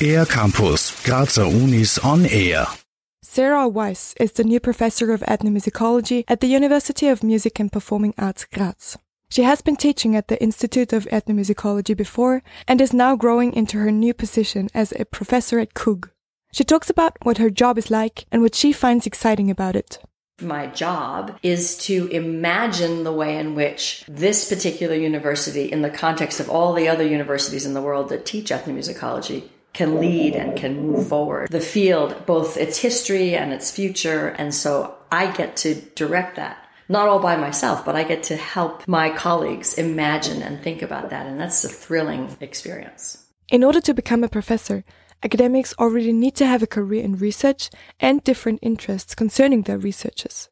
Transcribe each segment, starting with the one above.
Air Campus, Grazer Unis on Air. Sarah Weiss is the new professor of ethnomusicology at the University of Music and Performing Arts Graz. She has been teaching at the Institute of Ethnomusicology before and is now growing into her new position as a professor at KUG. She talks about what her job is like and what she finds exciting about it. My job is to imagine the way in which this particular university, in the context of all the other universities in the world that teach ethnomusicology, can lead and can move forward the field, both its history and its future. And so I get to direct that. Not all by myself, but I get to help my colleagues imagine and think about that. And that's a thrilling experience. In order to become a professor, academics already need to have a career in research and different interests concerning their researches.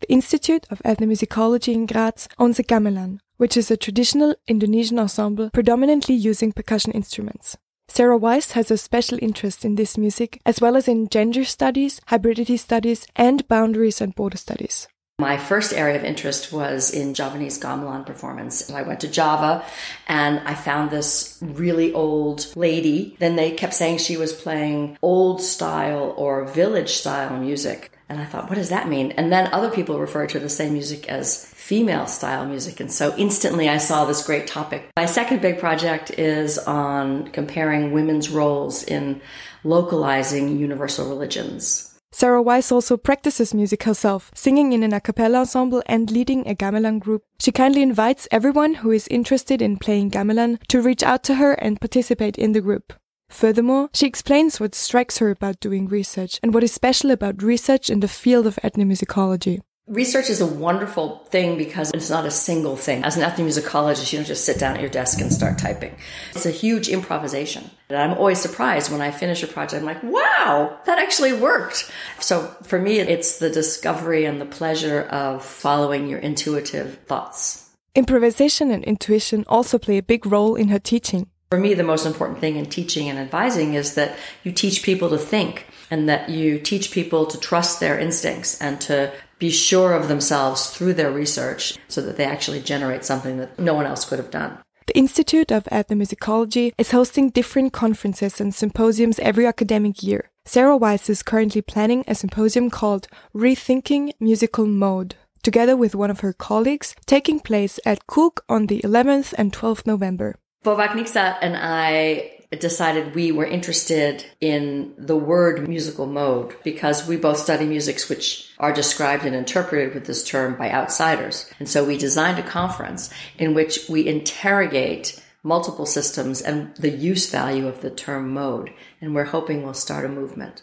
The Institute of Ethnomusicology in Graz owns a gamelan, which is a traditional Indonesian ensemble predominantly using percussion instruments. Sarah Weiss has a special interest in this music, as well as in gender studies, hybridity studies, and boundaries and border studies. My first area of interest was in Javanese gamelan performance. I went to Java and I found this really old lady. Then they kept saying she was playing old style or village style music. And I thought, what does that mean? And then other people referred to the same music as female style music. And so instantly I saw this great topic. My second big project is on comparing women's roles in localizing universal religions. Sarah Weiss also practices music herself, singing in an a cappella ensemble and leading a gamelan group. She kindly invites everyone who is interested in playing gamelan to reach out to her and participate in the group. Furthermore, she explains what strikes her about doing research and what is special about research in the field of ethnomusicology. Research is a wonderful thing because it's not a single thing. As an ethnomusicologist, you don't just sit down at your desk and start typing. It's a huge improvisation. And I'm always surprised when I finish a project. I'm like, wow, that actually worked. So for me, it's the discovery and the pleasure of following your intuitive thoughts. Improvisation and intuition also play a big role in her teaching. For me, the most important thing in teaching and advising is that you teach people to think and that you teach people to trust their instincts and to be sure of themselves through their research so that they actually generate something that no one else could have done. The Institute of Ethnomusicology is hosting different conferences and symposiums every academic year. Sarah Weiss is currently planning a symposium called Rethinking Musical Mode, together with one of her colleagues, taking place at KUG on the 11th and 12th November. Niksa and I decided we were interested in the word musical mode because we both study musics which are described and interpreted with this term by outsiders. And so we designed a conference in which we interrogate multiple systems and the use value of the term mode. And we're hoping we'll start a movement.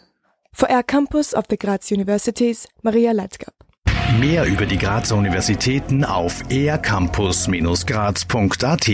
For Air Campus of the Graz Universities, Maria Leitzgab. Mehr über die Grazer Universitäten auf aircampus-graz.at